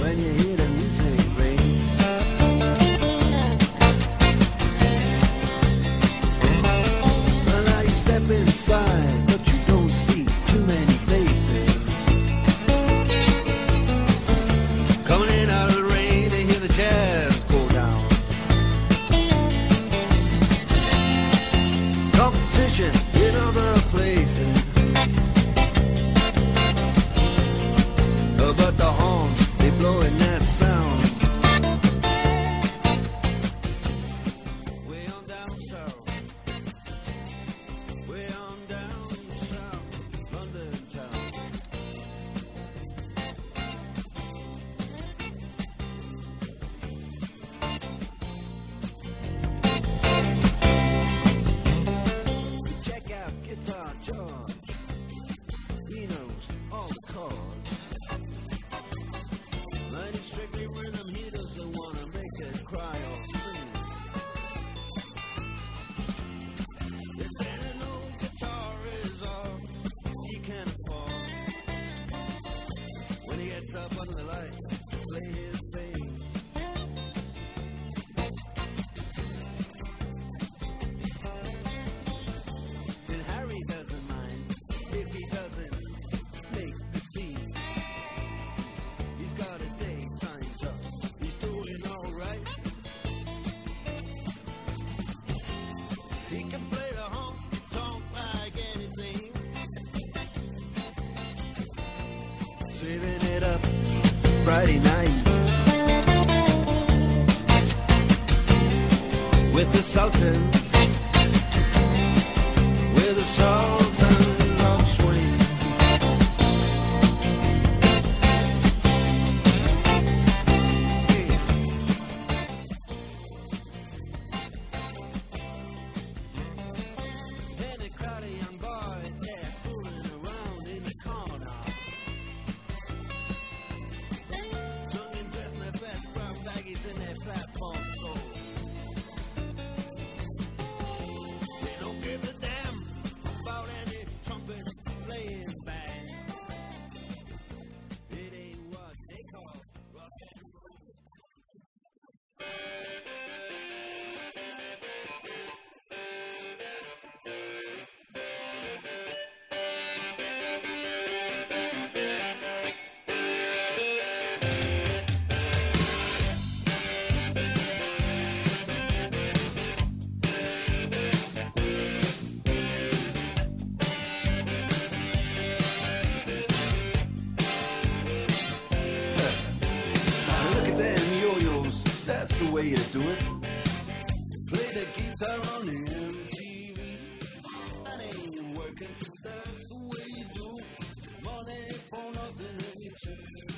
when you hear the music ring. I step inside. charge. He knows all the cards. Mine strictly rhythm, he doesn't want to make it cry or sing. Old guitar is all he can afford, when he gets up under the lights, play his. Saving it up Friday night with the Sultans, with a song. on MTV. That ain't working. That's the way you do money for nothing and your chips.